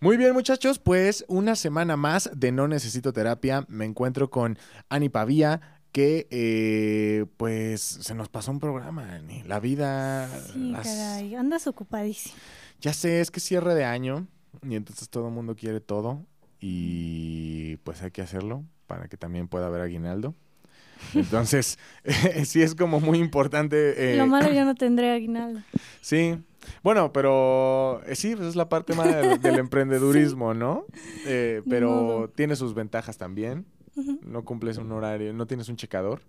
Muy bien, muchachos, pues una semana más de No Necesito Terapia. Me encuentro con Ani Pavía, que eh, pues se nos pasó un programa, Ani. La vida... Sí, las- caray, andas ocupadísimo. Ya sé, es que cierre de año y entonces todo el mundo quiere todo y pues hay que hacerlo para que también pueda haber aguinaldo. Entonces, sí es como muy importante. eh, Lo malo yo no tendré aguinaldo. Sí. Bueno, pero eh, sí, pues es la parte más del, del emprendedurismo, ¿no? Eh, pero tiene sus ventajas también. No cumples un horario, no tienes un checador.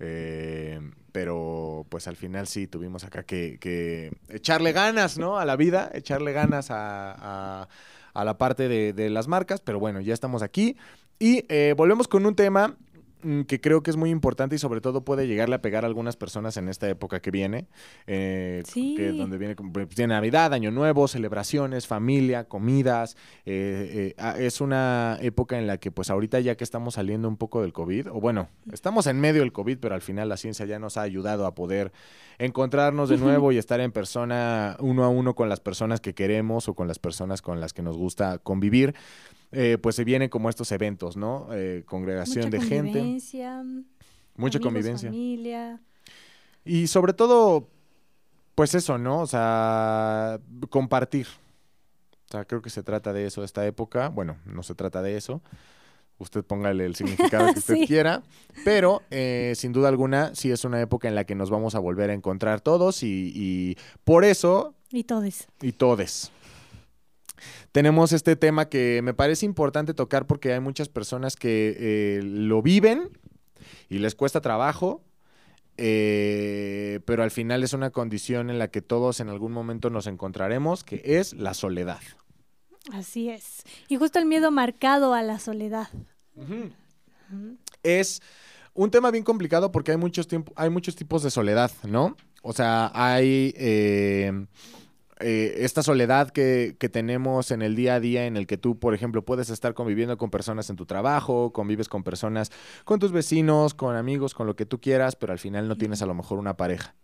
Eh, pero pues al final sí tuvimos acá que, que echarle ganas, ¿no? A la vida, echarle ganas a, a- a la parte de, de las marcas. Pero bueno, ya estamos aquí. Y eh, volvemos con un tema que creo que es muy importante y sobre todo puede llegarle a pegar a algunas personas en esta época que viene, eh, Sí. que donde viene, pues, tiene Navidad, Año Nuevo, celebraciones, familia, comidas. eh, eh, ah, es una época en la que pues ahorita ya que estamos saliendo un poco del COVID, o bueno, estamos en medio del COVID, pero al final la ciencia ya nos ha ayudado a poder encontrarnos de nuevo y estar en persona uno a uno con las personas que queremos o con las personas con las que nos gusta convivir. Eh, pues se vienen como estos eventos, ¿no? Eh, congregación Mucha de gente, convivencia, mucha convivencia. familia. Y sobre todo, pues eso, ¿no? O sea, compartir. O sea, creo que se trata de eso esta época. Bueno, no se trata de eso. Usted póngale el significado que usted Sí. quiera. Pero, eh, sin duda alguna, sí es una época en la que nos vamos a volver a encontrar todos y, y por eso, Y todes. y todes. Tenemos este tema que me parece importante tocar porque hay muchas personas que eh, lo viven y les cuesta trabajo, eh, pero al final es una condición en la que todos en algún momento nos encontraremos, que es la soledad. Así es. Y justo el miedo marcado a la soledad. Es un tema bien complicado porque hay muchos, tiempo, hay muchos tipos de soledad, ¿no? O sea, hay eh, eh, esta soledad que, que tenemos en el día a día en el que tú, por ejemplo, puedes estar conviviendo con personas en tu trabajo, convives con personas, con tus vecinos, con amigos, con lo que tú quieras, pero al final no tienes a lo mejor una pareja,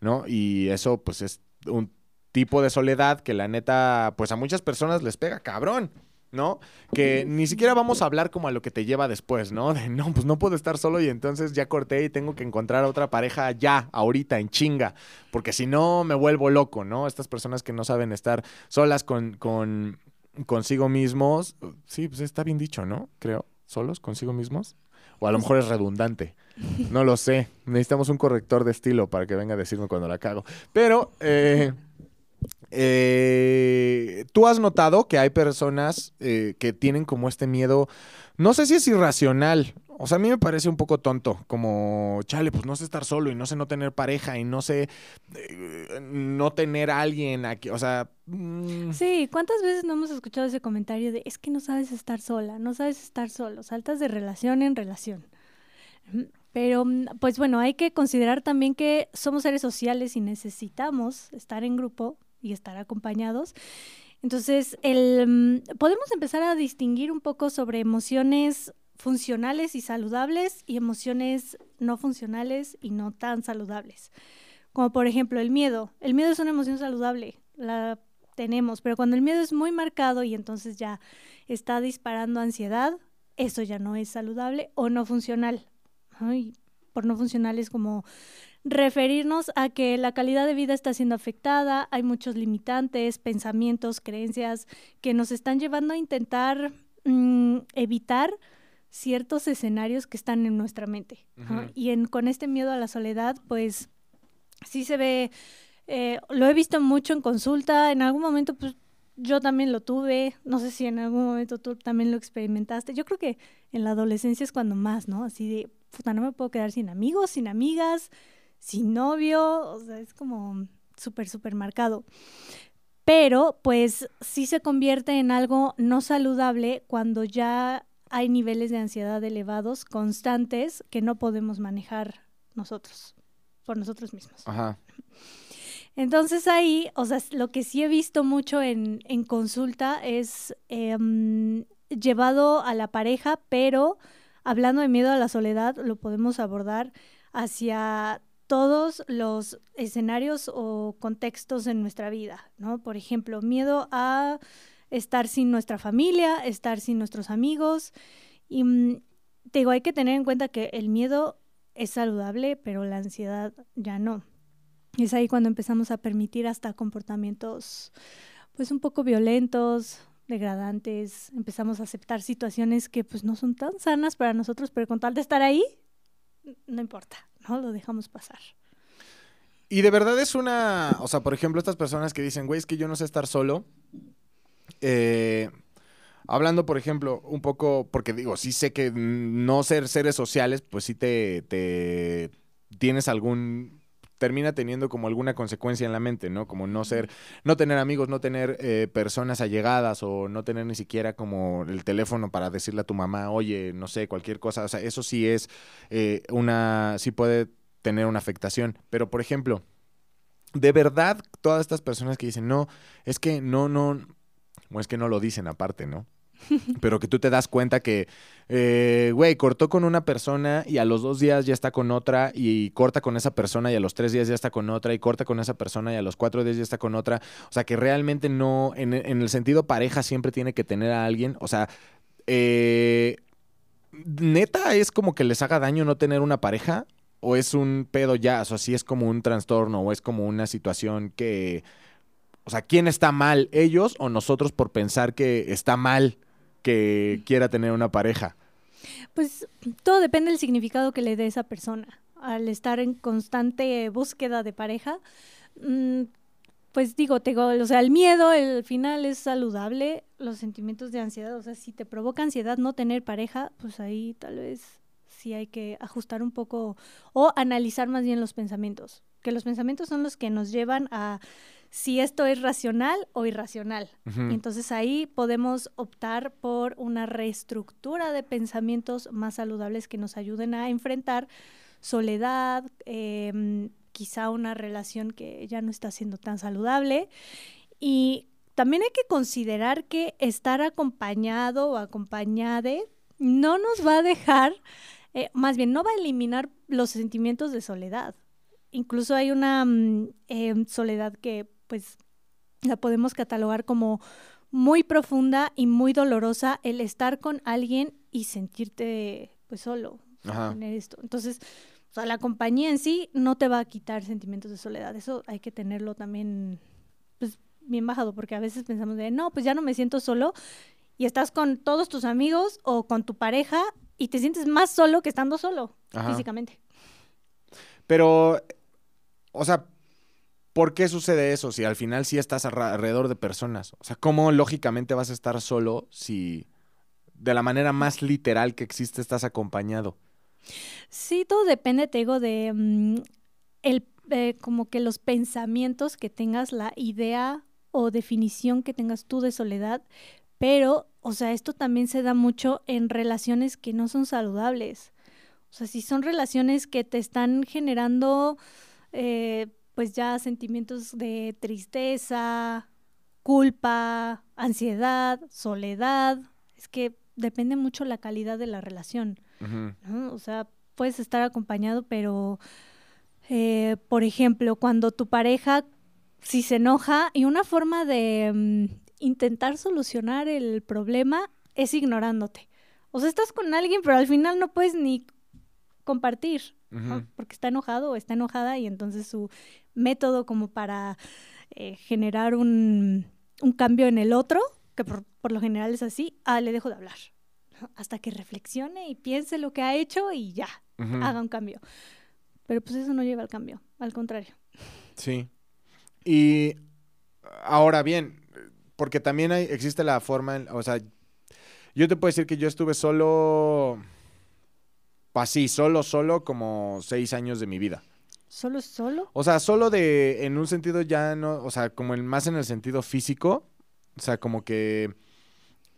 ¿no? Y eso pues es un tipo de soledad que la neta, pues a muchas personas les pega, cabrón. ¿No? Que ni siquiera vamos a hablar como a lo que te lleva después, ¿no? De no, pues no puedo estar solo y entonces ya corté y tengo que encontrar a otra pareja ya, ahorita, en chinga, porque si no me vuelvo loco, ¿no? Estas personas que no saben estar solas con, con consigo mismos, sí, pues está bien dicho, ¿no? Creo, solos consigo mismos. O a lo mejor es redundante. No lo sé. Necesitamos un corrector de estilo para que venga a decirme cuando la cago. Pero, eh, eh, tú has notado que hay personas eh, que tienen como este miedo, no sé si es irracional, o sea, a mí me parece un poco tonto, como, chale, pues no sé estar solo y no sé no tener pareja y no sé eh, no tener alguien aquí, o sea... mm, Sí, ¿cuántas veces no hemos escuchado ese comentario de es que no sabes estar sola, no sabes estar solo, saltas de relación en relación? Ujú. Pero, mm, pues bueno, hay que considerar también que somos seres sociales y necesitamos estar en grupo y estar acompañados. Entonces, el, mm, podemos empezar a distinguir un poco sobre emociones funcionales y saludables y emociones no funcionales y no tan saludables. Como por ejemplo el miedo. El miedo es una emoción saludable, la tenemos, pero cuando el miedo es muy marcado y entonces ya está disparando ansiedad, eso ya no es saludable o no funcional. Por no funcional es como referirnos a que la calidad de vida está siendo afectada, hay muchos limitantes, pensamientos, creencias que nos están llevando a intentar mm, evitar ciertos escenarios que están en nuestra mente. ¿no? Ujú. Y en, con este miedo a la soledad, pues sí se ve, eh, lo he visto mucho en consulta, en algún momento pues yo también lo tuve, no sé si en algún momento tú también lo experimentaste, yo creo que en la adolescencia es cuando más, ¿no? Así de, puta, no me puedo quedar sin amigos, sin amigas, sin novio, o sea, es como súper, súper marcado. Pero pues sí se convierte en algo no saludable cuando ya hay niveles de ansiedad elevados, constantes, que no podemos manejar nosotros, por nosotros mismos. Ajá. Entonces ahí, o sea, lo que sí he visto mucho en, en consulta es em, llevado a la pareja, pero hablando de miedo a la soledad, lo podemos abordar hacia todos los escenarios o contextos en nuestra vida, ¿no? Por ejemplo, miedo a estar sin nuestra familia, estar sin nuestros amigos. Y mm, te digo, hay que tener en cuenta que el miedo es saludable, pero la ansiedad ya no. Es ahí cuando empezamos a permitir hasta comportamientos pues un poco violentos, degradantes, empezamos a aceptar situaciones que pues no son tan sanas para nosotros, pero con tal de estar ahí, no importa, ¿no? Lo dejamos pasar. Y de verdad es una, o sea, por ejemplo, estas personas que dicen, güey, es que yo no sé estar solo. Eh, hablando, por ejemplo, un poco, porque digo, sí sé que no ser seres sociales, pues sí te, te tienes algún termina teniendo como alguna consecuencia en la mente, ¿no? Como no ser, no tener amigos, no tener eh, personas allegadas o no tener ni siquiera como el teléfono para decirle a tu mamá, oye, no sé, cualquier cosa. O sea, eso sí es eh, una, sí puede tener una afectación. Pero, por ejemplo, de verdad, todas estas personas que dicen, no, es que no, no, o es que no lo dicen aparte, ¿no? pero que tú te das cuenta que, eh, güey, cortó con una persona y a los dos días ya está con otra y corta con esa persona y a los tres días ya está con otra y corta con esa persona y a los cuatro días ya está con otra. O sea, que realmente no, en, el sentido pareja siempre tiene que tener a alguien. O sea, eh, neta es como que les haga daño no tener una pareja o es un pedo ya, o sea, sí es como un trastorno o es como una situación que... O sea, ¿quién está mal? ¿Ellos o nosotros por pensar que está mal que quiera tener una pareja? Pues todo depende del significado que le dé esa persona. Al estar en constante búsqueda de pareja, mm, pues digo, tengo, o sea, el miedo, el final es saludable, los sentimientos de ansiedad, o sea, si te provoca ansiedad no tener pareja, pues ahí tal vez sí hay que ajustar un poco o analizar más bien los pensamientos, que los pensamientos son los que nos llevan a si esto es racional o irracional. Entonces ahí podemos optar por una reestructura de pensamientos más saludables que nos ayuden a enfrentar soledad, em, quizá una relación que ya no está siendo tan saludable. Y también hay que considerar que estar acompañado o acompañade no nos va a dejar, eh, más bien no va a eliminar los sentimientos de soledad. Incluso hay una mm, em, soledad que pues la podemos catalogar como muy profunda y muy dolorosa el estar con alguien y sentirte pues solo. esto. Entonces, o sea, la compañía en sí no te va a quitar sentimientos de soledad. Eso hay que tenerlo también pues bien bajado porque a veces pensamos de, no, pues ya no me siento solo y estás con todos tus amigos o con tu pareja y te sientes más solo que estando solo físicamente. Pero, o sea, ¿Por qué sucede eso si al final sí estás alrededor de personas? O sea, ¿cómo lógicamente vas a estar solo si de la manera más literal que existe estás acompañado? Sí, todo depende, te digo, de mm, el, eh, como que los pensamientos que tengas, la idea o definición que tengas tú de soledad, pero, o sea, esto también se da mucho en relaciones que no son saludables. O sea, si son relaciones que te están generando... Eh, pues ya sentimientos de tristeza, culpa, ansiedad, soledad. Es que depende mucho la calidad de la relación. O sea, puedes estar acompañado, pero, eh, por ejemplo, cuando tu pareja, si se enoja, y una forma de mm, intentar solucionar el problema es ignorándote. O sea, estás con alguien, pero al final no puedes ni compartir, porque está enojado o está enojada y entonces su método como para eh, generar un, cambio en el otro, que por, lo general es así, ah, le dejo de hablar. Hasta que reflexione y piense lo que ha hecho y ya, haga un cambio. Pero pues eso no lleva al cambio, al contrario. Sí. Y ahora bien, porque también hay, existe la forma, o sea, yo te puedo decir que yo estuve solo, así, solo, solo como seis años de mi vida. ¿Solo solo? O sea, solo de, en un sentido ya no, o sea, como el, más en el sentido físico, o sea, como que,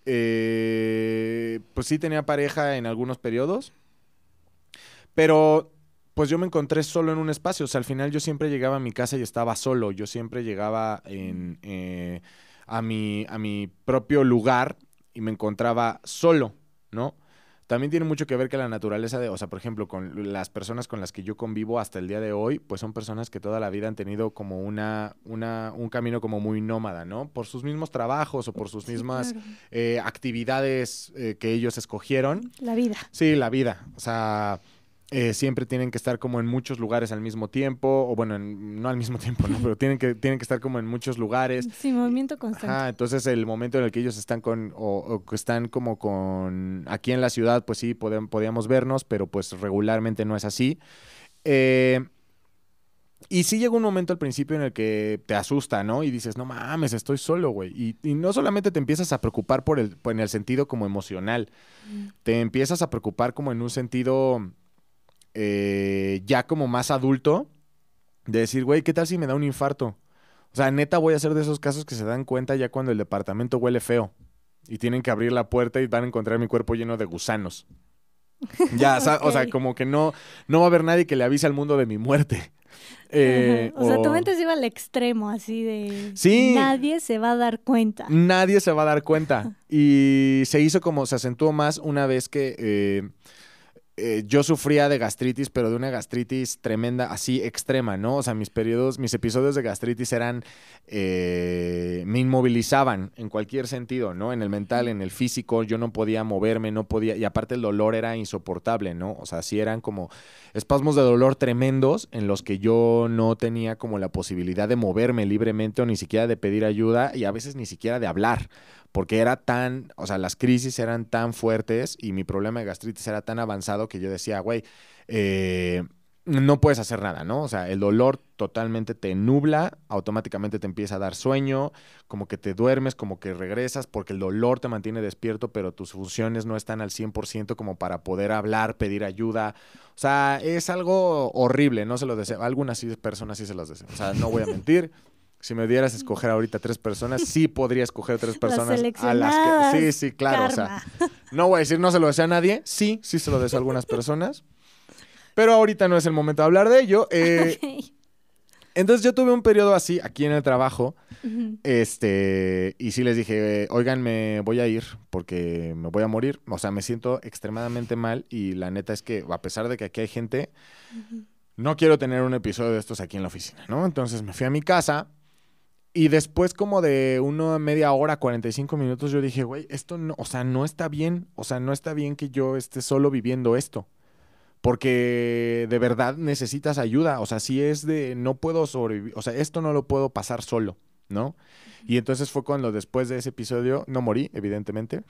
eh, pues sí tenía pareja en algunos periodos, pero pues yo me encontré solo en un espacio, o sea, al final yo siempre llegaba a mi casa y estaba solo, yo siempre llegaba en, eh, a, mi, a mi propio lugar y me encontraba solo, ¿no? También tiene mucho que ver que la naturaleza de, o sea, por ejemplo, con las personas con las que yo convivo hasta el día de hoy, pues son personas que toda la vida han tenido como una, una un camino como muy nómada, ¿no? Por sus mismos trabajos o por sus mismas eh, actividades eh, que ellos escogieron. La vida. Sí, la vida. O sea, eh, siempre tienen que estar como en muchos lugares al mismo tiempo, o bueno, no al mismo tiempo, ¿no? Pero tienen que, tienen que estar como en muchos lugares. Sí, movimiento constante. entonces el momento en el que ellos están con, o, que están como con, aquí en la ciudad, pues sí, podíamos vernos, pero pues regularmente no es así. Eh, y sí llega un momento al principio en el que te asusta, ¿no? Y dices, no mames, estoy solo, güey. Y, no solamente te empiezas a preocupar por el, en el sentido como emocional, mm. te empiezas a preocupar como en un sentido eh, ya como más adulto, de decir, güey, ¿qué tal si me da un infarto? O sea, neta voy a ser de esos casos que se dan cuenta ya cuando el departamento huele feo y tienen que abrir la puerta y van a encontrar mi cuerpo lleno de gusanos. Ya, o sea, como que no, no va a haber nadie que le avise al mundo de mi muerte. Eh, o, sea, tu mente se iba al extremo, así de... Sí. Nadie se va a dar cuenta. Nadie se va a dar cuenta. y se hizo como, se acentuó más una vez que... Eh, eh, yo sufría de gastritis, pero de una gastritis tremenda, así extrema, ¿no? O sea, mis periodos, mis episodios de gastritis eran, eh, me inmovilizaban en cualquier sentido, ¿no? En el mental, en el físico, yo no podía moverme, no podía, y aparte el dolor era insoportable, ¿no? O sea, sí eran como espasmos de dolor tremendos en los que yo no tenía como la posibilidad de moverme libremente o ni siquiera de pedir ayuda y a veces ni siquiera de hablar porque era tan, o sea, las crisis eran tan fuertes y mi problema de gastritis era tan avanzado que yo decía, güey, eh, no puedes hacer nada, ¿no? O sea, el dolor totalmente te nubla, automáticamente te empieza a dar sueño, como que te duermes, como que regresas, porque el dolor te mantiene despierto, pero tus funciones no están al 100% como para poder hablar, pedir ayuda. O sea, es algo horrible, no se lo deseo. Algunas personas sí se los deseo. O sea, no voy a mentir. Si me dieras a escoger ahorita tres personas, sí podría escoger tres personas a las que. Sí, sí, claro. O sea, no voy a decir no se lo deseo a nadie. Sí, sí se lo deseo a algunas personas. Pero ahorita no es el momento de hablar de ello. Eh, entonces yo tuve un periodo así aquí en el trabajo. Este, y sí les dije, oigan, me voy a ir porque me voy a morir. O sea, me siento extremadamente mal. Y la neta es que, a pesar de que aquí hay gente, no quiero tener un episodio de estos aquí en la oficina, ¿no? Entonces me fui a mi casa y después como de una media hora, 45 minutos, yo dije, güey, esto no, o sea, no está bien, o sea, no está bien que yo esté solo viviendo esto. Porque de verdad necesitas ayuda, o sea, si es de, no puedo sobrevivir, o sea, esto no lo puedo pasar solo, ¿no? Y entonces fue cuando después de ese episodio, no morí, evidentemente.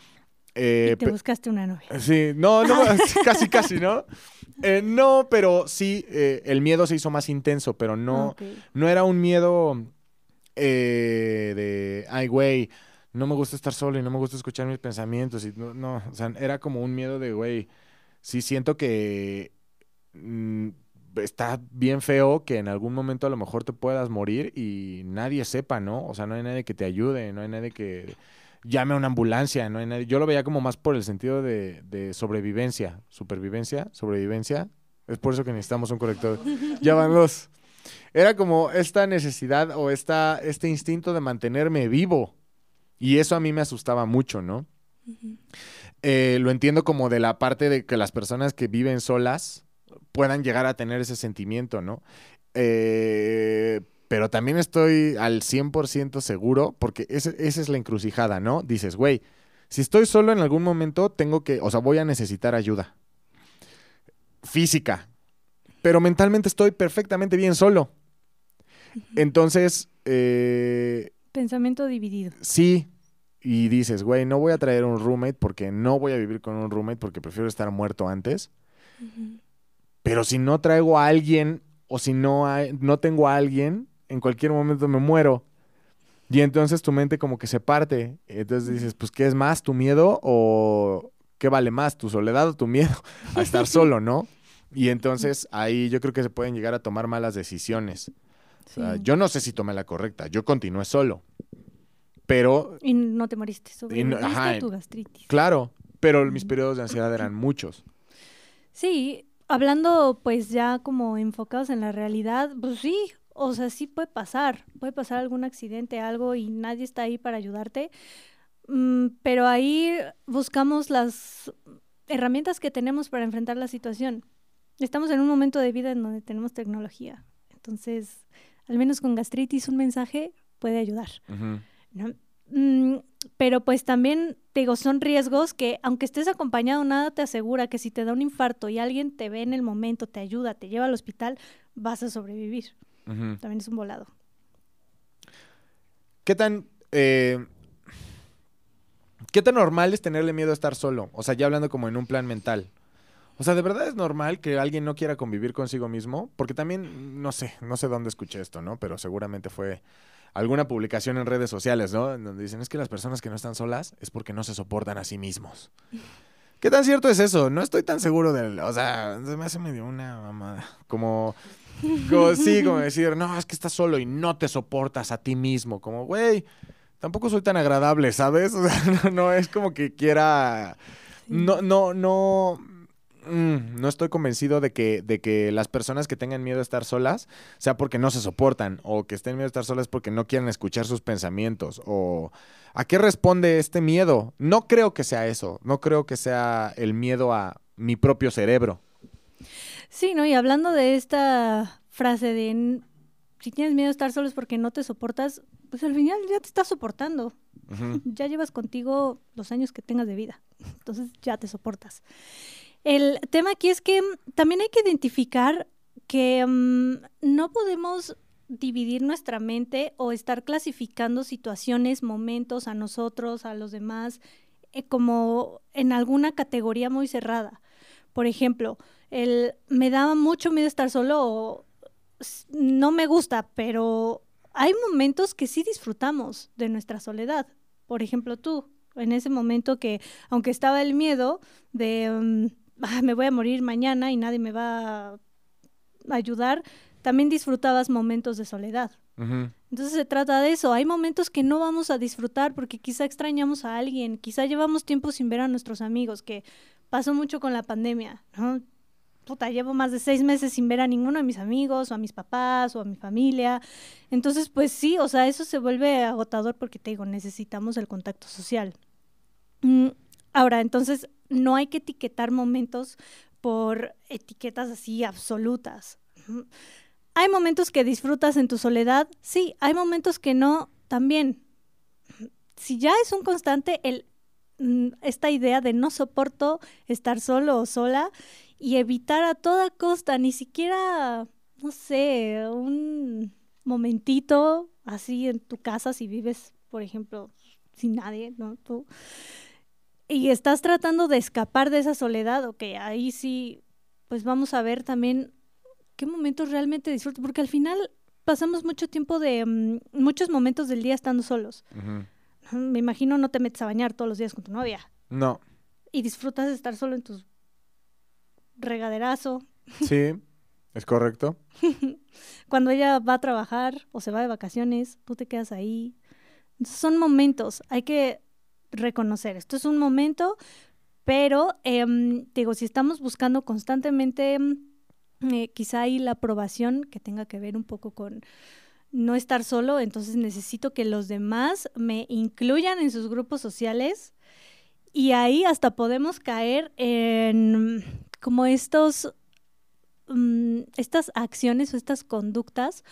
Eh, y te buscaste una novia. Sí, no, no, casi, casi, ¿no? Eh, no, pero sí, eh, el miedo se hizo más intenso, pero no, no era un miedo eh, de, ay, güey, no me gusta estar solo y no me gusta escuchar mis pensamientos. Y no, no o sea, era como un miedo de, güey, sí siento que mm, está bien feo que en algún momento a lo mejor te puedas morir y nadie sepa, ¿no? O sea, no hay nadie que te ayude, no hay nadie que llame a una ambulancia, no hay nadie. Yo lo veía como más por el sentido de, de sobrevivencia, supervivencia, sobrevivencia. Es por eso que necesitamos un corrector. ya van los. Era como esta necesidad o esta, este instinto de mantenerme vivo. Y eso a mí me asustaba mucho, ¿no? Eh, lo entiendo como de la parte de que las personas que viven solas puedan llegar a tener ese sentimiento, ¿no? Eh, pero también estoy al 100% seguro, porque esa es la encrucijada, ¿no? Dices, güey, si estoy solo en algún momento, tengo que, o sea, voy a necesitar ayuda física, pero mentalmente estoy perfectamente bien solo. Entonces... Eh, Pensamiento dividido. Sí. Y dices, güey, no voy a traer un roommate porque no voy a vivir con un roommate porque prefiero estar muerto antes. Pero si no traigo a alguien o si no, hay, no tengo a alguien, en cualquier momento me muero. Y entonces tu mente como que se parte. Entonces dices, pues, ¿qué es más, tu miedo o qué vale más, tu soledad o tu miedo a estar solo, no? Y entonces ahí yo creo que se pueden llegar a tomar malas decisiones. Yo no sé si tomé la correcta, yo continué solo. Pero... Y no te moriste, sobreviviste tu gastritis. Claro, pero mis periodos de ansiedad eran muchos. Sí, hablando pues ya como enfocados en la realidad, pues sí, o sea, sí puede pasar, puede pasar algún accidente, algo y nadie está ahí para ayudarte, mm, pero ahí buscamos las herramientas que tenemos para enfrentar la situación. Estamos en un momento de vida en donde tenemos tecnología. Entonces, al menos con gastritis, un mensaje puede ayudar. Mm, pero pues también, te digo, son riesgos que aunque estés acompañado, nada te asegura que si te da un infarto y alguien te ve en el momento, te ayuda, te lleva al hospital, vas a sobrevivir. También es un volado. ¿Qué tan... Eh, ¿Qué tan normal es tenerle miedo a estar solo? O sea, ya hablando como en un plan mental. O sea, ¿de verdad es normal que alguien no quiera convivir consigo mismo? Porque también, no sé, no sé dónde escuché esto, ¿no? Pero seguramente fue alguna publicación en redes sociales, ¿no? donde dicen, es que las personas que no están solas es porque no se soportan a sí mismos. ¿Qué tan cierto es eso? No estoy tan seguro del... O sea, se me hace medio una mamada. Como... como sí, como decir, no, es que estás solo y no te soportas a ti mismo. Como, güey, tampoco soy tan agradable, ¿sabes? O sea, no es como que quiera... No, no, no Mm, no estoy convencido de que, de que las personas que tengan miedo a estar solas sea porque no se soportan o que estén miedo a estar solas porque no quieren escuchar sus pensamientos o a qué responde este miedo. No creo que sea eso, no creo que sea el miedo a mi propio cerebro. Sí, ¿no? Y hablando de esta frase de si tienes miedo a estar solo es porque no te soportas, pues al final ya te estás soportando. Ya llevas contigo los años que tengas de vida. Entonces ya te soportas. El tema aquí es que mm, también hay que identificar que mm, no podemos dividir nuestra mente o estar clasificando situaciones, momentos a nosotros, a los demás, eh, como en alguna categoría muy cerrada. Por ejemplo, el me daba mucho miedo estar solo o no me gusta, pero hay momentos que sí disfrutamos de nuestra soledad. Por ejemplo, tú, en ese momento que, aunque estaba el miedo de... Mm, Ah, me voy a morir mañana y nadie me va a ayudar, también disfrutabas momentos de soledad. Entonces se trata de eso. Hay momentos que no vamos a disfrutar porque quizá extrañamos a alguien, quizá llevamos tiempo sin ver a nuestros amigos, que pasó mucho con la pandemia, ¿no? Puta, llevo más de seis meses sin ver a ninguno de mis amigos, o a mis papás, o a mi familia. Entonces, pues sí, o sea, eso se vuelve agotador porque te digo, necesitamos el contacto social. Mm, ahora, entonces, no hay que etiquetar momentos por etiquetas así absolutas. Hay momentos que disfrutas en tu soledad, sí, hay momentos que no, también. Si ya es un constante el, mm, esta idea de no soporto estar solo o sola y evitar a toda costa, ni siquiera, no sé, un momentito así en tu casa si vives, por ejemplo, sin nadie, ¿no? Tú, y estás tratando de escapar de esa soledad, ok, ahí sí, pues vamos a ver también qué momentos realmente disfrutas, porque al final pasamos mucho tiempo de, mm, muchos momentos del día estando solos. Me imagino no te metes a bañar todos los días con tu novia. No. Y disfrutas de estar solo en tu regaderazo. Sí, es correcto. Cuando ella va a trabajar o se va de vacaciones, tú te quedas ahí. son momentos, hay que reconocer. Esto es un momento, pero em, digo, si estamos buscando constantemente, em, eh, quizá hay la aprobación que tenga que ver un poco con no estar solo, entonces necesito que los demás me incluyan en sus grupos sociales y ahí hasta podemos caer en como estos, mm, estas acciones o estas conductas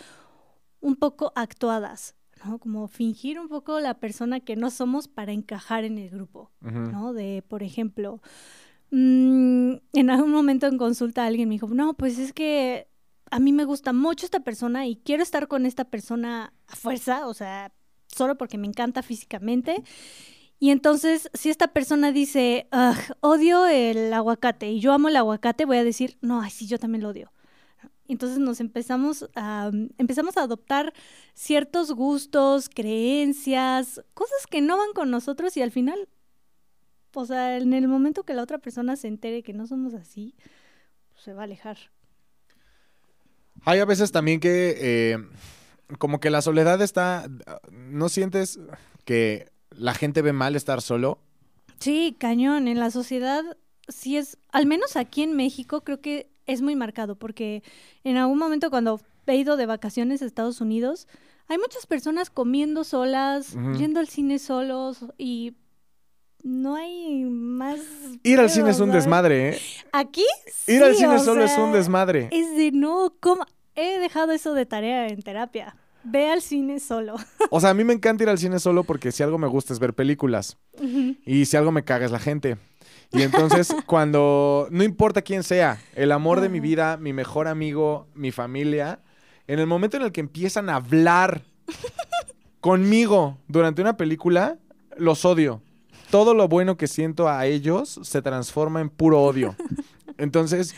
un poco actuadas. Como fingir un poco la persona que no somos para encajar en el grupo, ¿no? De, por ejemplo, mm, en algún momento en consulta alguien me dijo, no, pues es que a mí me gusta mucho esta persona y quiero estar con esta persona a fuerza, o sea, solo porque me encanta físicamente. Y entonces, si esta persona dice, odio el aguacate y yo amo el aguacate, voy a decir, no, ay, sí, yo también lo odio. Entonces nos empezamos a, empezamos a adoptar ciertos gustos, creencias, cosas que no van con nosotros y al final, o sea, en el momento que la otra persona se entere que no somos así, pues, se va a alejar. Hay a veces también que eh, como que la soledad está, ¿no sientes que la gente ve mal estar solo? Sí, cañón, en la sociedad sí es, al menos aquí en México creo que es muy marcado porque en algún momento cuando he ido de vacaciones a Estados Unidos, hay muchas personas comiendo solas, yendo al cine solos y no hay más. Ir al cine es un desmadre, ¿eh? Aquí Ir al cine solo es un desmadre. Es de no, ¿cómo? He dejado eso de tarea en terapia. Ve al cine solo. O sea, a mí me encanta ir al cine solo porque si algo me gusta es ver películas. Y si algo me caga es la gente. Y entonces, cuando, no importa quién sea, el amor de mi vida, mi mejor amigo, mi familia, en el momento en el que empiezan a hablar conmigo durante una película, los odio. Todo lo bueno que siento a ellos se transforma en puro odio. Entonces,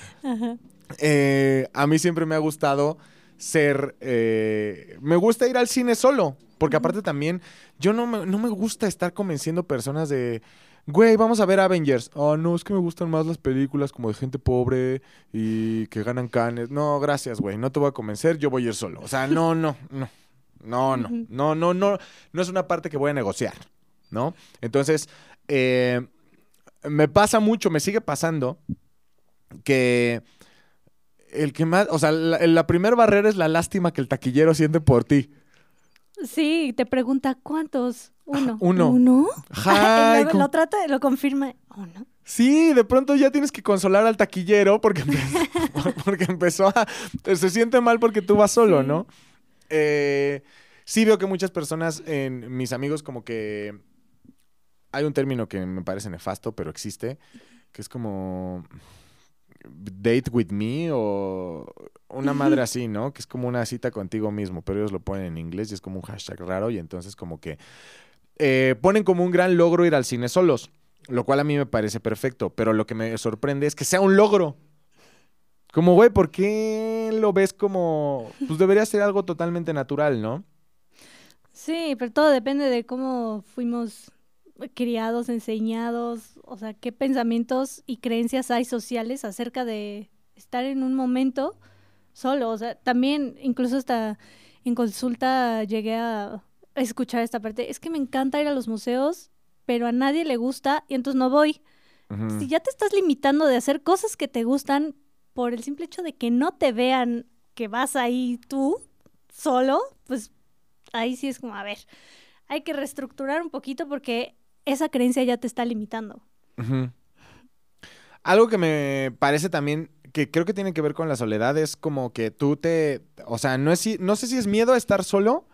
eh, a mí siempre me ha gustado ser... eh, me gusta ir al cine solo, porque aparte también yo no me, no me gusta estar convenciendo personas de... Güey, vamos a ver Avengers. Oh, no, es que me gustan más las películas como de gente pobre y que ganan canes. No, gracias, güey. No te voy a convencer, yo voy a ir solo. O sea, no, no, no. No, no. No, no, no. No es una parte que voy a negociar, ¿no? Entonces, eh, me pasa mucho, me sigue pasando que el que más, o sea, la, la primera barrera es la lástima que el taquillero siente por ti. Sí, te pregunta cuántos. Uno. uno. ¿Uno? Y lo, como- lo trata, lo confirma. Uno. Sí, de pronto ya tienes que consolar al taquillero porque, empe- porque empezó a... Se siente mal porque tú vas solo, Sí. ¿no? Eh, sí veo que muchas personas, en mis amigos, como que... Hay un término que me parece nefasto, pero existe, que es como... Date with me o una madre así, ¿no? Que es como una cita contigo mismo, pero ellos lo ponen en inglés y es como un hashtag raro y entonces como que eh, ponen como un gran logro ir al cine solos. Lo cual a mí me parece perfecto, pero lo que me sorprende es que sea un logro. Como, güey, ¿por qué lo ves como... Pues debería ser algo totalmente natural, ¿no? Sí, pero todo depende de cómo fuimos criados, enseñados, o sea, qué pensamientos y creencias hay sociales acerca de estar en un momento solo. O sea, también, incluso hasta en consulta llegué a escuchar esta parte. Es que me encanta ir a los museos, pero a nadie le gusta y entonces no voy. Si ya te estás limitando de hacer cosas que te gustan por el simple hecho de que no te vean que vas ahí tú solo, pues ahí sí es como, a ver, hay que reestructurar un poquito porque esa creencia ya te está limitando. Algo que me parece también que creo que tiene que ver con la soledad es como que tú te, o sea, no es si- no sé si es miedo a estar solo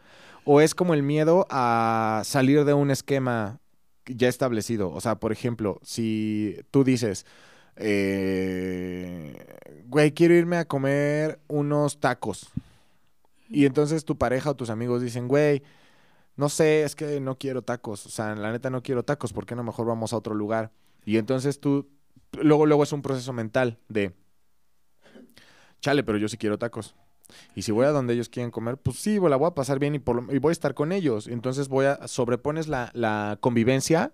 o es como el miedo a salir de un esquema ya establecido. O sea, por ejemplo, si tú dices, eh, güey, quiero irme a comer unos tacos. Y entonces tu pareja o tus amigos dicen, güey, no sé, es que no quiero tacos. O sea, la neta no quiero tacos, ¿por qué no mejor vamos a otro lugar? Y entonces tú, luego, luego es un proceso mental de, chale, pero yo sí quiero tacos. Y si voy a donde ellos quieren comer, pues sí, la voy a pasar bien y, por lo- y voy a estar con ellos. Entonces voy a, sobrepones la, la convivencia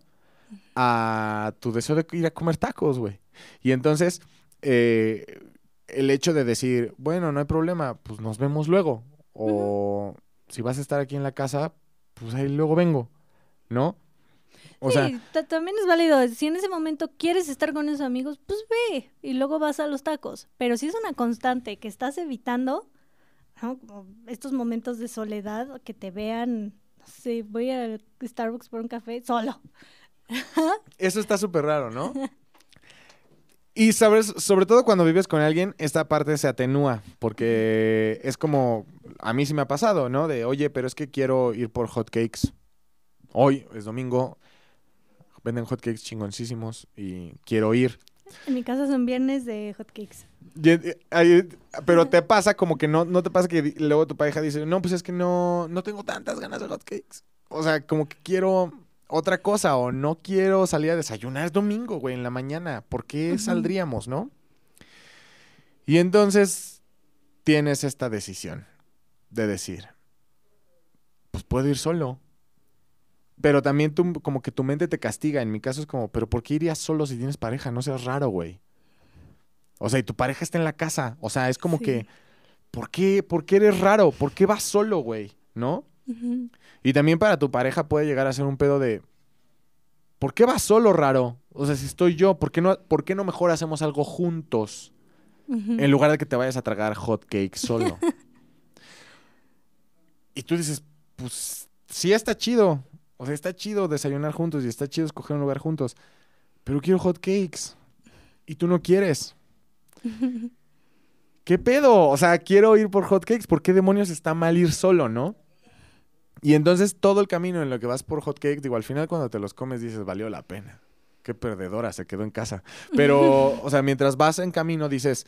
a tu deseo de ir a comer tacos, güey. Y entonces, eh, el hecho de decir, bueno, no hay problema, pues nos vemos luego. O si vas a estar aquí en la casa, pues ahí luego vengo, ¿no? O sí, ta- también es válido. Si en ese momento quieres estar con esos amigos, pues ve y luego vas a los tacos. Pero si es una constante que estás evitando, ¿no? Como estos momentos de soledad, que te vean, no sé, voy a Starbucks por un café solo. Eso está súper raro, ¿no? Y sabes, sobre todo cuando vives con alguien, esta parte se atenúa, porque es como, a mí sí me ha pasado, ¿no? De, oye, pero es que quiero ir por hotcakes. Hoy es domingo, venden hotcakes chingoncísimos y quiero ir. En mi casa son viernes de hotcakes. Eh, pero te pasa como que no, no te pasa que luego tu pareja dice, no, pues es que no, no tengo tantas ganas de hotcakes. O sea, como que quiero otra cosa o no quiero salir a desayunar. Es domingo, güey, en la mañana. ¿Por qué saldríamos, no? Y entonces tienes esta decisión de decir, pues puedo ir solo. Pero también tú, como que tu mente te castiga. En mi caso es como, pero ¿por qué irías solo si tienes pareja? No seas raro, güey. O sea, y tu pareja está en la casa. O sea, es como Sí. que, ¿por qué, ¿por qué eres raro? ¿Por qué vas solo, güey? ¿No? Y también para tu pareja puede llegar a ser un pedo de, ¿por qué vas solo, raro? O sea, si estoy yo, ¿por qué no, ¿por qué no mejor hacemos algo juntos? En lugar de que te vayas a tragar hot cake solo. y tú dices, pues sí está chido. O sea, está chido desayunar juntos y está chido escoger un lugar juntos. Pero quiero hot cakes. Y tú no quieres. ¿Qué pedo? O sea, quiero ir por hot cakes. ¿Por qué demonios está mal ir solo, no? Y entonces todo el camino en lo que vas por hot cakes, digo, al final cuando te los comes dices, valió la pena. Qué perdedora, se quedó en casa. Pero, o sea, mientras vas en camino dices,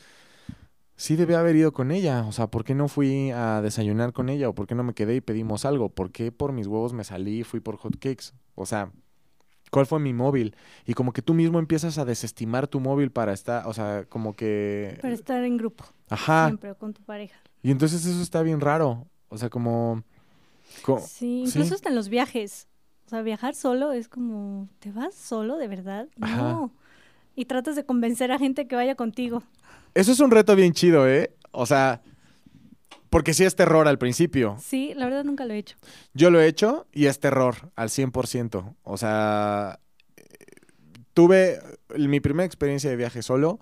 sí debí haber ido con ella. O sea, ¿por qué no fui a desayunar con ella? ¿O por qué no me quedé y pedimos algo? ¿Por qué por mis huevos me salí y fui por hot cakes? O sea, ¿cuál fue mi móvil? Y como que tú mismo empiezas a desestimar tu móvil para estar, o sea, como que... Para estar en grupo. Ajá. Siempre, con tu pareja. Y entonces eso está bien raro. O sea, como... co- Sí, incluso sí. hasta en los viajes. O sea, viajar solo es como, ¿te vas solo de verdad? Ajá. No. Y tratas de convencer a gente que vaya contigo. Eso es un reto bien chido, ¿eh? O sea, porque sí es terror al principio. Sí, la verdad nunca lo he hecho. Yo lo he hecho y es terror al 100%. O sea, tuve mi primera experiencia de viaje solo.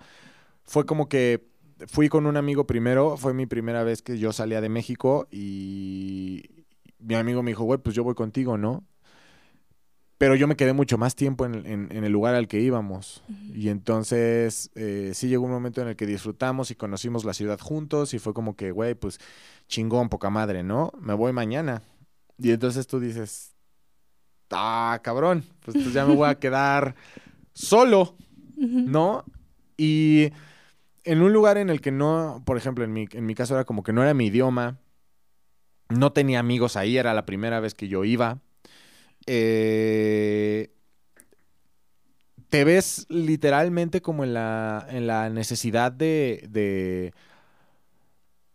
Fue como que fui con un amigo primero. Fue mi primera vez que yo salía de México y mi amigo me dijo, güey, pues yo voy contigo, ¿no? Pero yo me quedé mucho más tiempo en, en- en el lugar al que íbamos. Y entonces eh, sí llegó un momento en el que disfrutamos y conocimos la ciudad juntos y fue como que, güey, pues chingón, poca madre, ¿no? Me voy mañana. Y entonces tú dices, ah, cabrón, pues, pues ya me voy a quedar solo, ¿no? Y en un lugar en el que no, por ejemplo, en mi, en mi caso era como que no era mi idioma, no tenía amigos ahí, era la primera vez que yo iba. Eh, te ves literalmente como en la, en la necesidad de, de,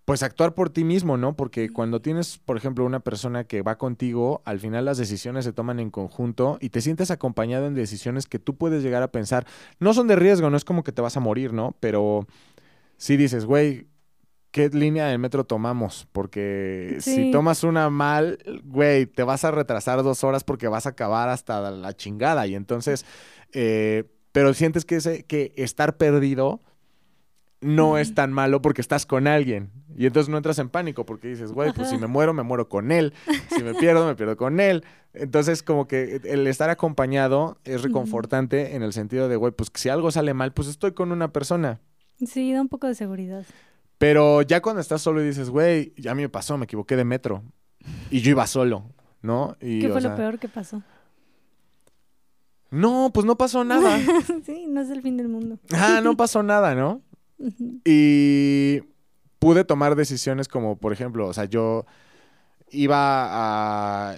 pues actuar por ti mismo, ¿no? Porque cuando tienes, por ejemplo, una persona que va contigo, al final las decisiones se toman en conjunto y te sientes acompañado en decisiones que tú puedes llegar a pensar. No son de riesgo, no es como que te vas a morir, ¿no? Pero sí dices, güey, ¿qué línea del metro tomamos? Porque si tomas una mal, güey, te vas a retrasar dos horas porque vas a acabar hasta la chingada. Y entonces, eh, pero sientes que, ese, que estar perdido no es tan malo porque estás con alguien. Y entonces no entras en pánico porque dices, güey, pues si me muero, me muero con él. Si me pierdo, me pierdo con él. Entonces, como que el estar acompañado es reconfortante en el sentido de, güey, pues si algo sale mal, pues estoy con una persona. Sí, da un poco de seguridad. Pero ya cuando estás solo y dices, güey, ya me pasó, me equivoqué de metro. Y yo iba solo, ¿no? Y, ¿Qué o fue lo peor que pasó? No, pues no pasó nada. sí, no es el fin del mundo. ah, no pasó nada, ¿no? Y pude tomar decisiones como, por ejemplo, o sea, yo iba a...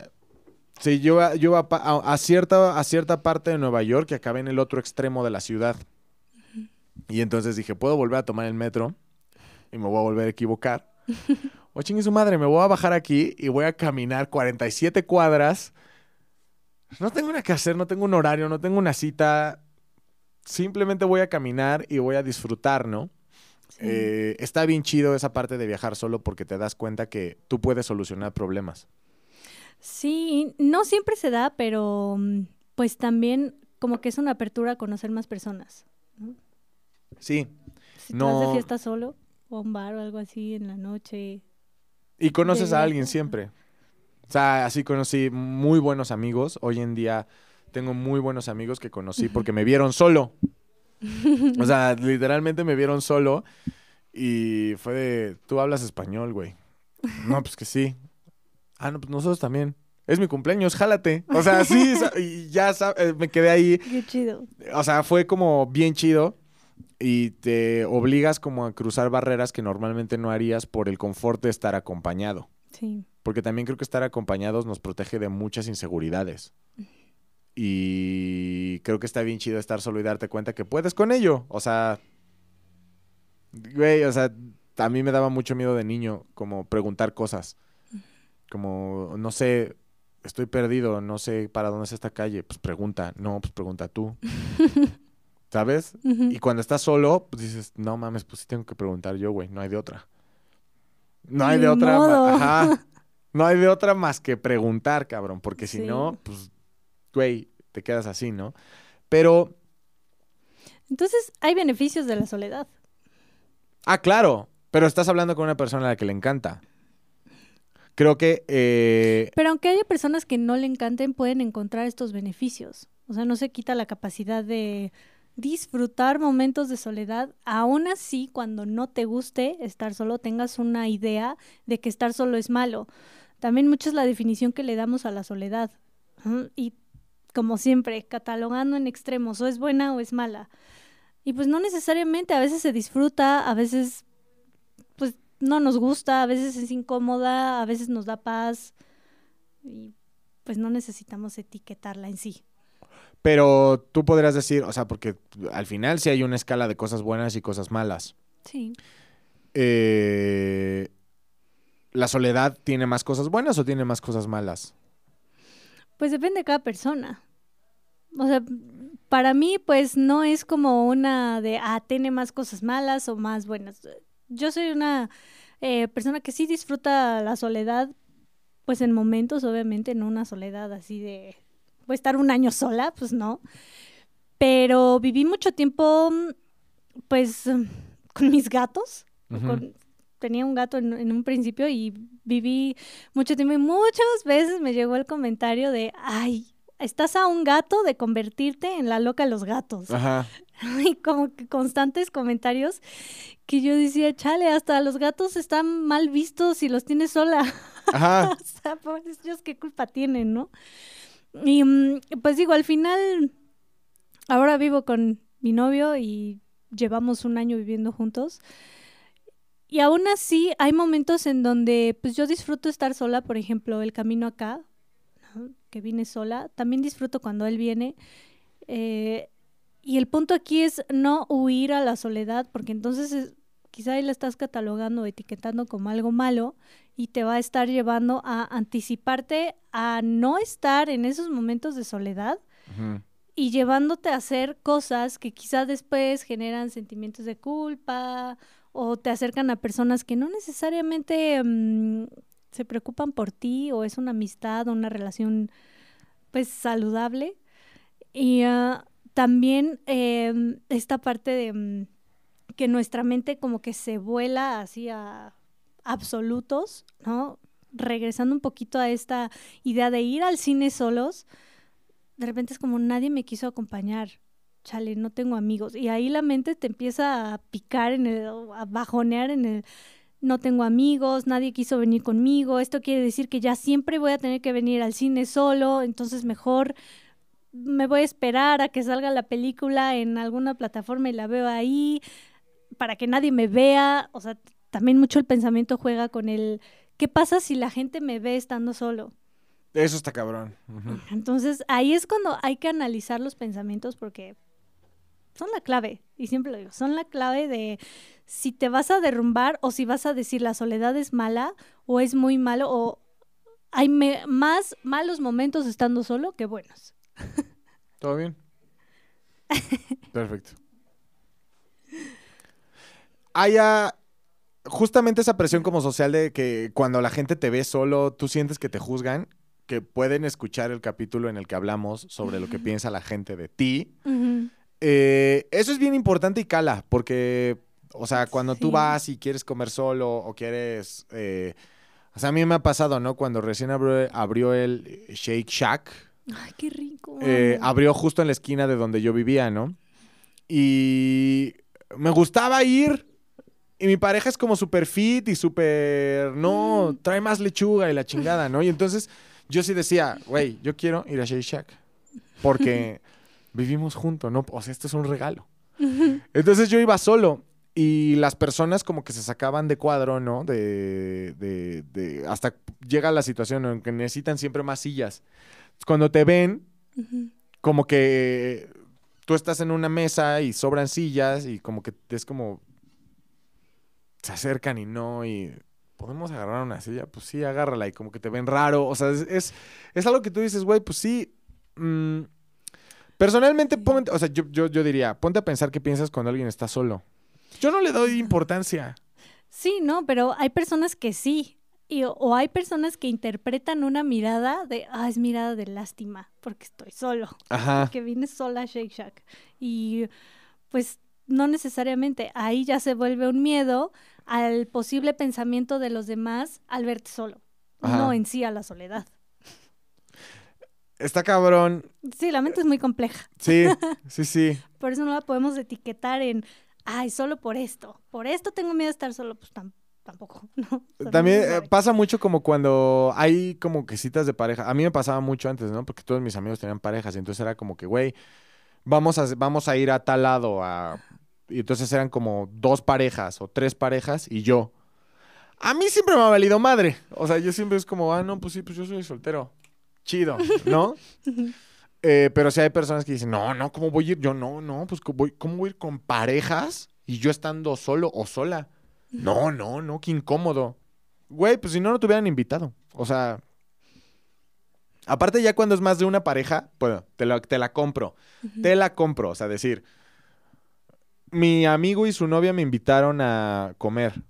Sí, yo, iba- yo iba a, a cierta, a cierta parte de Nueva York que acabé en el otro extremo de la ciudad. Y entonces dije, puedo volver a tomar el metro y me voy a volver a equivocar. O chingue su madre, me voy a bajar aquí y voy a caminar 47 cuadras. No tengo nada que hacer, no tengo un horario, no tengo una cita. Simplemente voy a caminar y voy a disfrutar, ¿no? Sí. Eh, está bien chido esa parte de viajar solo porque te das cuenta que tú puedes solucionar problemas. Sí, no siempre se da, pero mm, pues también como que es una apertura a conocer más personas. Sí. Si te vas de fiesta solo o un bar o algo así en la noche. Y conoces a alguien siempre. O sea, así conocí muy buenos amigos. Hoy en día tengo muy buenos amigos que conocí porque me vieron solo. O sea, literalmente me vieron solo y fue de, tú hablas español, güey. No, pues que sí. Ah, no, pues nosotros también. Es mi cumpleaños, jálate. O sea, sí, y ya eh, me quedé ahí. Qué chido. O sea, fue como bien chido y te obligas como a cruzar barreras que normalmente no harías por el confort de estar acompañado. Sí. Porque también creo que estar acompañados nos protege de muchas inseguridades. Y creo que está bien chido estar solo y darte cuenta que puedes con ello. O sea, güey, o sea, a mí me daba mucho miedo de niño como preguntar cosas. Como, no sé, estoy perdido, no sé para dónde es esta calle. Pues pregunta, no, pues pregunta tú. ¿Sabes? Y cuando estás solo, pues dices, no mames, pues sí tengo que preguntar yo, güey, no hay de otra. No hay de otra, ajá. No hay de otra más que preguntar, cabrón, porque si Sí. no, pues, güey, te quedas así, ¿no? Pero, Entonces, hay beneficios de la soledad. ah, claro, pero estás hablando con una persona a la que le encanta. creo que... eh, Pero aunque haya personas que no le encanten, pueden encontrar estos beneficios. O sea, no se quita la capacidad de disfrutar momentos de soledad. Aún así, cuando no te guste estar solo, tengas una idea de que estar solo es malo. También mucho es la definición que le damos a la soledad. Y como siempre, catalogando en extremos, o es buena o es mala. Y pues no necesariamente, a veces se disfruta, a veces pues no nos gusta, a veces es incómoda, a veces nos da paz y pues no necesitamos etiquetarla en sí. Pero tú podrías decir, o sea, porque al final sí hay una escala de cosas buenas y cosas malas. Sí. Eh, ¿La soledad tiene más cosas buenas o tiene más cosas malas? Pues depende de cada persona. O sea, para mí pues no es como una de, ah, tiene más cosas malas o más buenas. Yo soy una eh, persona que sí disfruta la soledad, pues en momentos, obviamente, no una soledad así de, voy a estar un año sola, pues no. Pero viví mucho tiempo, pues, con mis gatos. Con- tenía un gato en, en un principio y viví mucho tiempo y muchas veces me llegó el comentario de, ay, estás a un gato de convertirte en la loca de los gatos. Ajá. Y como que constantes comentarios que yo decía, chale, hasta los gatos están mal vistos si los tienes sola. Ajá. o sea, pobres ellos, ¿qué culpa tienen, no? Y mm, pues digo, al final, ahora vivo con mi novio y llevamos un año viviendo juntos. Y aún así, hay momentos en donde pues yo disfruto estar sola, por ejemplo, el camino acá, que vine sola. También disfruto cuando él viene. Eh, y el punto aquí es no huir a la soledad, porque entonces es- quizá ahí la estás catalogando o etiquetando como algo malo y te va a estar llevando a anticiparte a no estar en esos momentos de soledad y llevándote a hacer cosas que quizá después generan sentimientos de culpa o te acercan a personas que no necesariamente mm, se preocupan por ti o es una amistad o una relación pues saludable. Y ah, también em, esta parte de mm, que nuestra mente como que se vuela así a absolutos, ¿no? Regresando un poquito a esta idea de ir al cine solos, de repente es como nadie me quiso acompañar. Chale, no tengo amigos. Y ahí la mente te empieza a picar en el, a bajonear en el no tengo amigos, nadie quiso venir conmigo. Esto quiere decir que ya siempre voy a tener que venir al cine solo, entonces mejor me voy a esperar a que salga la película en alguna plataforma y la veo ahí para que nadie me vea. O sea, también mucho el pensamiento juega con el ¿qué pasa si la gente me ve estando solo? Eso está cabrón. Entonces ahí es cuando hay que analizar los pensamientos porque son la clave, y siempre lo digo, son la clave de si te vas a derrumbar o si vas a decir la soledad es mala o es muy malo o hay me- más malos momentos estando solo que buenos. ¿Todo bien? Perfecto. Haya justamente esa presión como social de que cuando la gente te ve solo, tú sientes que te juzgan, que pueden escuchar el capítulo en el que hablamos sobre lo que piensa la gente de ti. Eh, eso es bien importante y cala, porque, o sea, cuando tú vas y quieres comer solo o quieres... eh, o sea, a mí me ha pasado, ¿no? Cuando recién abrió, abrió el Shake Shack, Ay, qué rico. eh, abrió justo en la esquina de donde yo vivía, ¿no? Y me gustaba ir. Y mi pareja es como súper fit y súper, no, Mm. trae más lechuga y la chingada, ¿no? Y entonces yo sí decía, güey, yo quiero ir a Shake Shack. Porque vivimos juntos, ¿no? O sea, esto es un regalo. Entonces yo iba solo y las personas como que se sacaban de cuadro, ¿no? De, de, de- hasta llega la situación en que necesitan siempre más sillas. Cuando te ven, como que tú estás en una mesa y sobran sillas y como que es como se acercan y no y podemos agarrar una silla, pues sí, agárrala y como que te ven raro, o sea, es, es, es algo que tú dices, güey, pues sí. mm, personalmente, ponte- o sea, yo, yo, yo diría, ponte a pensar qué piensas cuando alguien está solo. Yo no le doy importancia. Sí, no, pero hay personas que sí. Y, o- hay personas que interpretan una mirada de, ah, es mirada de lástima, porque estoy solo. Ajá. que vine sola a Shake Shack. Y pues no necesariamente, ahí ya se vuelve un miedo al posible pensamiento de los demás al verte solo. no en sí a la soledad. Está cabrón. Sí, la mente es muy compleja. Sí, sí, sí. por eso no la podemos etiquetar en, ay, solo por esto. Por esto tengo miedo de estar solo, pues tampoco, ¿no? También eh, pasa mucho como cuando hay como que citas de pareja. A mí me pasaba mucho antes, ¿no? Porque todos mis amigos tenían parejas y entonces era como que, güey, vamos a, vamos a ir a tal lado. A... Y entonces eran como dos parejas o tres parejas y yo. A mí siempre me ha valido madre. O sea, yo siempre es como, ah, no, pues sí, pues yo soy soltero chido, ¿no? Eh, pero si hay personas que dicen, no, no, ¿cómo voy a ir? Yo no, no, pues ¿cómo voy, a ir con parejas y yo estando solo o sola? No, no, no, qué incómodo. Güey, pues si no, no te hubieran invitado. O sea, aparte ya cuando es más de una pareja, pues te la, te la compro. Te la compro. O sea, decir, mi amigo y su novia me invitaron a comer.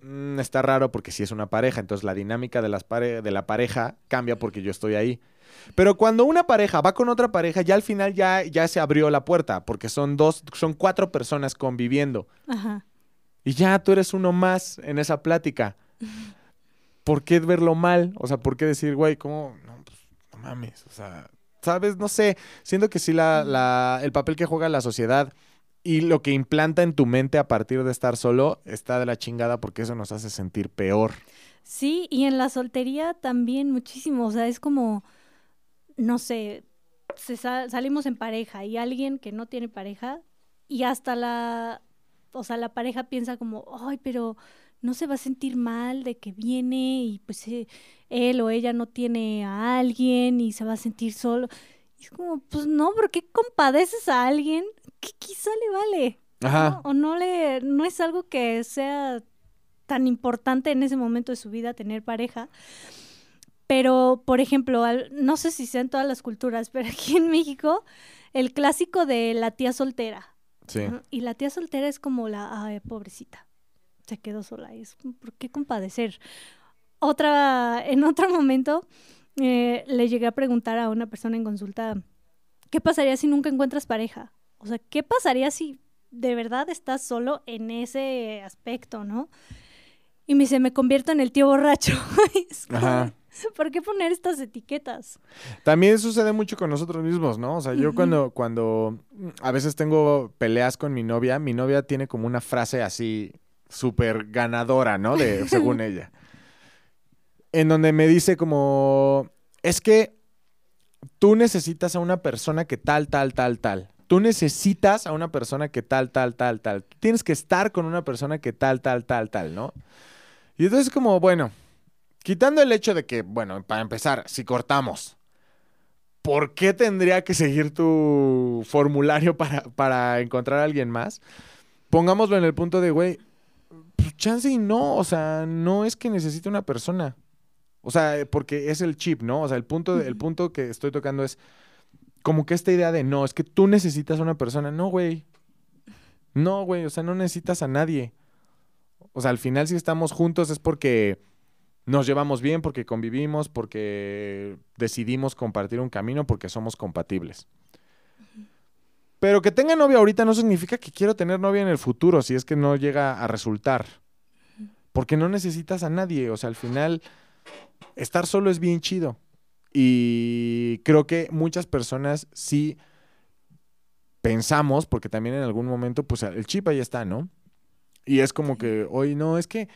Mm, está raro porque si es una pareja, entonces la dinámica de, las de la pareja cambia porque yo estoy ahí. Pero cuando una pareja va con otra pareja, ya al final ya, ya se abrió la puerta, porque son dos, son cuatro personas conviviendo. Y ya tú eres uno más en esa plática. ¿Por qué verlo mal? O sea, ¿por qué decir, güey, cómo? No, pues, no mames. O sea, ¿sabes? No sé. Siento que sí la, la, el papel que juega la sociedad y lo que implanta en tu mente a partir de estar solo está de la chingada porque eso nos hace sentir peor. Sí, y en la soltería también muchísimo, o sea, es como, no sé, salimos en pareja y alguien que no tiene pareja y hasta la, o sea, la pareja piensa como, ay, pero no se va a sentir mal de que viene y pues eh, él o ella no tiene a alguien y se va a sentir solo. Y es como, pues no, ¿por qué compadeces a alguien que quizá le vale? Ajá. O no le, no es algo que sea tan importante en ese momento de su vida tener pareja. Pero, por ejemplo, no sé si sea en todas las culturas, pero aquí en México, el clásico de la tía soltera. Sí. Y la tía soltera es como la, ay, pobrecita, se quedó sola. Es, ¿por qué compadecer? Otra, en otro momento, eh, le llegué a preguntar a una persona en consulta, ¿qué pasaría si nunca encuentras pareja? O sea, ¿qué pasaría si de verdad estás solo en ese aspecto, no? Y me dice, me convierto en el tío borracho. Ajá. ¿Por qué poner estas etiquetas? También sucede mucho con nosotros mismos, ¿no? O sea, yo cuando, cuando a veces tengo peleas con mi novia, mi novia tiene como una frase así súper ganadora, ¿no? De, según ella en donde me dice como, es que tú necesitas a una persona que tal, tal, tal, tal. Tú necesitas a una persona que tal, tal, tal, tal. tienes que estar con una persona que tal, tal, tal, tal, ¿no? Y entonces como, bueno, quitando el hecho de que, bueno, para empezar, si cortamos, ¿por qué tendría que seguir tu formulario para, para encontrar a alguien más? Pongámoslo en el punto de, güey, pues chance y no, o sea, no es que necesite una persona. O sea, porque es el chip, ¿no? O sea, el punto, el punto que estoy tocando es como que esta idea de no, es que tú necesitas a una persona. No, güey. No, güey, o sea, no necesitas a nadie. O sea, al final si estamos juntos es porque nos llevamos bien, porque convivimos, porque decidimos compartir un camino, porque somos compatibles. Pero que tenga novia ahorita no significa que quiero tener novia en el futuro, si es que no llega a resultar. Porque no necesitas a nadie. O sea, al final estar solo es bien chido. Y creo que muchas personas sí pensamos, porque también en algún momento, pues el chip ahí está, ¿no? Y es como que, hoy no, es que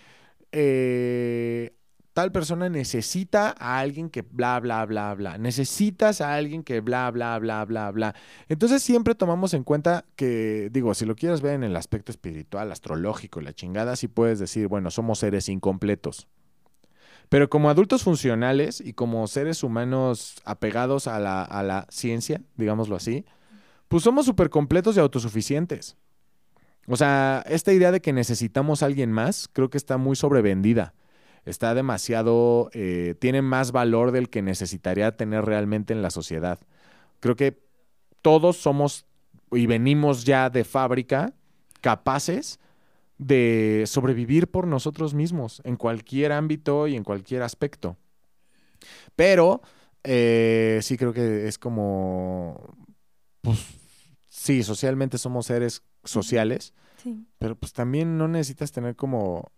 eh, tal persona necesita a alguien que bla, bla, bla, bla. Necesitas a alguien que bla, bla, bla, bla, bla. Entonces siempre tomamos en cuenta que, digo, si lo quieres ver en el aspecto espiritual, astrológico, la chingada, sí puedes decir, bueno, somos seres incompletos. Pero como adultos funcionales y como seres humanos apegados a la, ciencia, digámoslo así, pues somos súper completos y autosuficientes. O sea, esta idea de que necesitamos a alguien más, creo que está muy sobrevendida. Está demasiado, eh, tiene más valor del que necesitaría tener realmente en la sociedad. Creo que todos somos y venimos ya de fábrica capaces de sobrevivir por nosotros mismos en cualquier ámbito y en cualquier aspecto. Pero eh, sí creo que es como, pues sí, socialmente somos seres sociales, pero pues también no necesitas tener como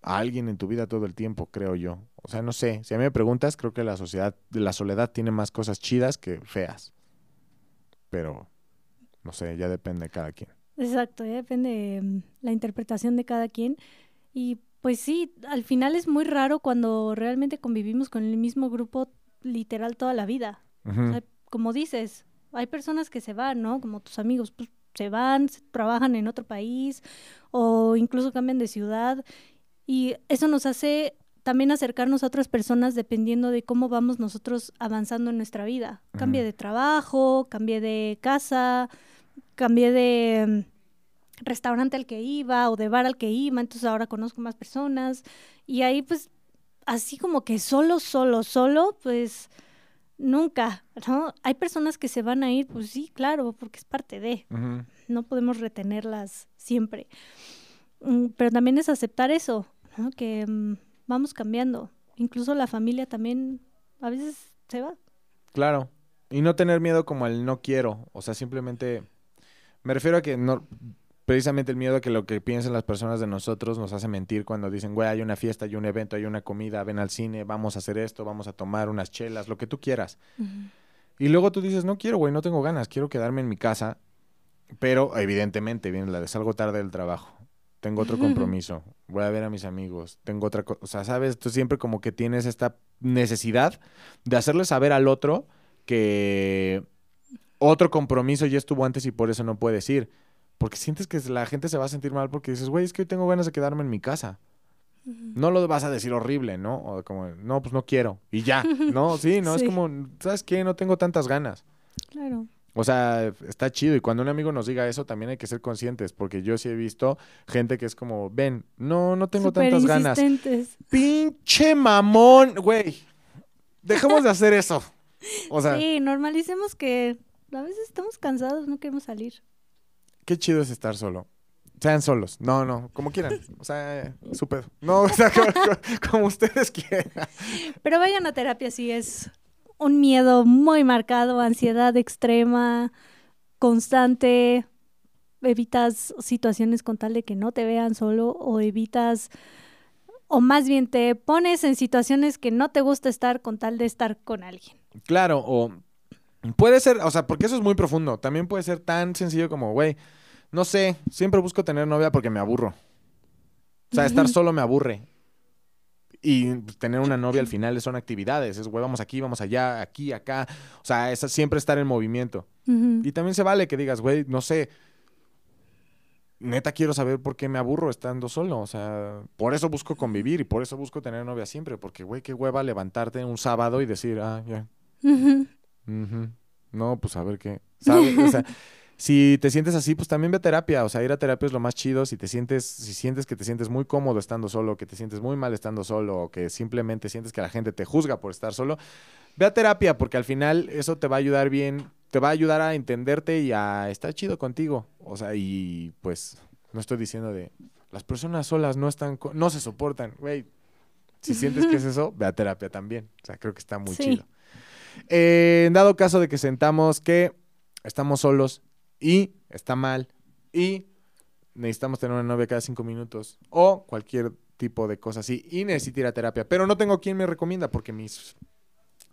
a alguien en tu vida todo el tiempo, creo yo. O sea, no sé, si a mí me preguntas, creo que la sociedad, la soledad tiene más cosas chidas que feas. Pero, no sé, ya depende de cada quien. Exacto, ya depende de mm, la interpretación de cada quien. Y pues sí, al final es muy raro cuando realmente convivimos con el mismo grupo literal toda la vida. O sea, como dices, hay personas que se van, ¿no? Como tus amigos, pues se van, trabajan en otro país o incluso cambian de ciudad. Y eso nos hace también acercarnos a otras personas dependiendo de cómo vamos nosotros avanzando en nuestra vida. Cambie de trabajo, cambie de casa, cambié de mm, restaurante al que iba o de bar al que iba, entonces ahora conozco más personas y ahí pues así como que solo, solo, solo, pues nunca, ¿no? Hay personas que se van a ir, pues sí, claro, porque es parte de, no podemos retenerlas siempre. Mm, pero también es aceptar eso, ¿no? Que mm, vamos cambiando, incluso la familia también a veces se va. Claro, y no tener miedo como el no quiero, o sea, simplemente me refiero a que no, precisamente el miedo a que lo que piensen las personas de nosotros nos hace mentir cuando dicen, güey, hay una fiesta, hay un evento, hay una comida, ven al cine, vamos a hacer esto, vamos a tomar unas chelas, lo que tú quieras. Y luego tú dices, no quiero, güey, no tengo ganas, quiero quedarme en mi casa. Pero evidentemente, bien, la de salgo tarde del trabajo, tengo otro compromiso, voy a ver a mis amigos, tengo otra cosa, o sea, sabes, tú siempre como que tienes esta necesidad de hacerle saber al otro que otro compromiso ya estuvo antes y por eso no puedes ir. Porque sientes que la gente se va a sentir mal porque dices, güey, es que hoy tengo ganas de quedarme en mi casa. No lo vas a decir horrible, ¿no? O como, no, pues no quiero. Y ya, ¿no? Sí, no, es como, ¿sabes qué? No tengo tantas ganas. Claro. O sea, está chido. Y cuando un amigo nos diga eso, también hay que ser conscientes. Porque yo sí he visto gente que es como, ven, no, no tengo tantas ganas. Pinche mamón, güey. Dejemos de hacer eso. O sea, sí, normalicemos que a veces estamos cansados, no queremos salir. Qué chido es estar solo. Sean solos. No, no, como quieran. O sea, súper. No, o sea, como, ustedes quieran. Pero vayan a terapia si es un miedo muy marcado, ansiedad extrema, constante. Evitas situaciones con tal de que no te vean solo o evitas o más bien te pones en situaciones que no te gusta estar con tal de estar con alguien. Claro, o Puede ser, o sea, porque eso es muy profundo. También puede ser tan sencillo como, güey, no sé, siempre busco tener novia porque me aburro. O sea, estar solo me aburre. Y tener una novia al final son actividades. Es, güey, vamos aquí, vamos allá, aquí, acá. O sea, es siempre estar en movimiento. Y también se vale que digas, güey, no sé, neta quiero saber por qué me aburro estando solo. O sea, por eso busco convivir y por eso busco tener novia siempre. Porque, güey, qué hueva levantarte un sábado y decir, ah, ya. No, pues a ver qué. O sea, si te sientes así, pues también ve a terapia. O sea, ir a terapia es lo más chido. Si te sientes, si sientes que te sientes muy cómodo estando solo, que te sientes muy mal estando solo, o que simplemente sientes que la gente te juzga por estar solo, ve a terapia, porque al final eso te va a ayudar bien, te va a ayudar a entenderte y a estar chido contigo. O sea, y pues no estoy diciendo de las personas solas no están, no se soportan, güey. Si sientes que es eso, ve a terapia también. O sea, creo que está muy chido. Eh, en dado caso de que sentamos que estamos solos y está mal y necesitamos tener una novia cada cinco minutos o cualquier tipo de cosa así y necesito ir a terapia, pero no tengo quien me recomienda porque mis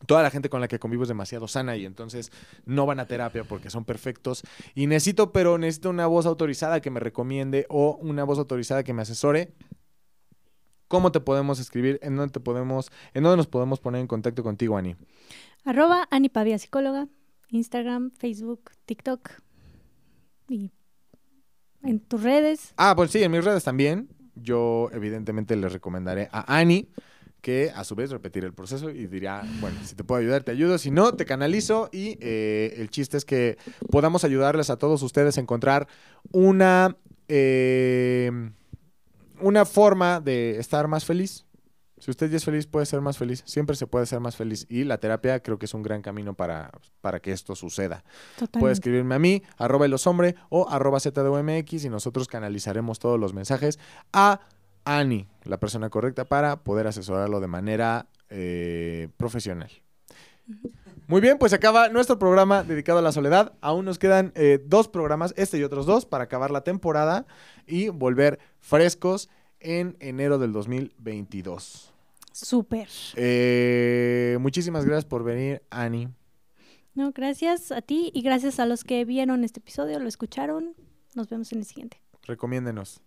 toda la gente con la que convivo es demasiado sana y entonces no van a terapia porque son perfectos y necesito, pero necesito una voz autorizada que me recomiende o una voz autorizada que me asesore. ¿Cómo te podemos escribir? ¿En dónde te podemos, en dónde nos podemos poner en contacto contigo, Ani? Arroba Anipavia Psicóloga, Instagram, Facebook, TikTok y en tus redes. Ah, pues sí, en mis redes también. Yo evidentemente le recomendaré a Ani que a su vez repetir el proceso y diría, bueno, si te puedo ayudar, te ayudo, si no, te canalizo y eh, el chiste es que podamos ayudarles a todos ustedes a encontrar una, eh, una forma de estar más feliz, si usted ya es feliz, puede ser más feliz. Siempre se puede ser más feliz. Y la terapia creo que es un gran camino para, para que esto suceda. Puede escribirme a mí, arroba hombre o arroba ZDUMX y nosotros canalizaremos todos los mensajes a Ani, la persona correcta, para poder asesorarlo de manera eh, profesional. Muy bien, pues acaba nuestro programa dedicado a la soledad. Aún nos quedan eh, dos programas, este y otros dos, para acabar la temporada y volver frescos en enero del 2022. Súper. Eh, muchísimas gracias por venir, Ani. No, gracias a ti y gracias a los que vieron este episodio, lo escucharon. Nos vemos en el siguiente. Recomiéndenos.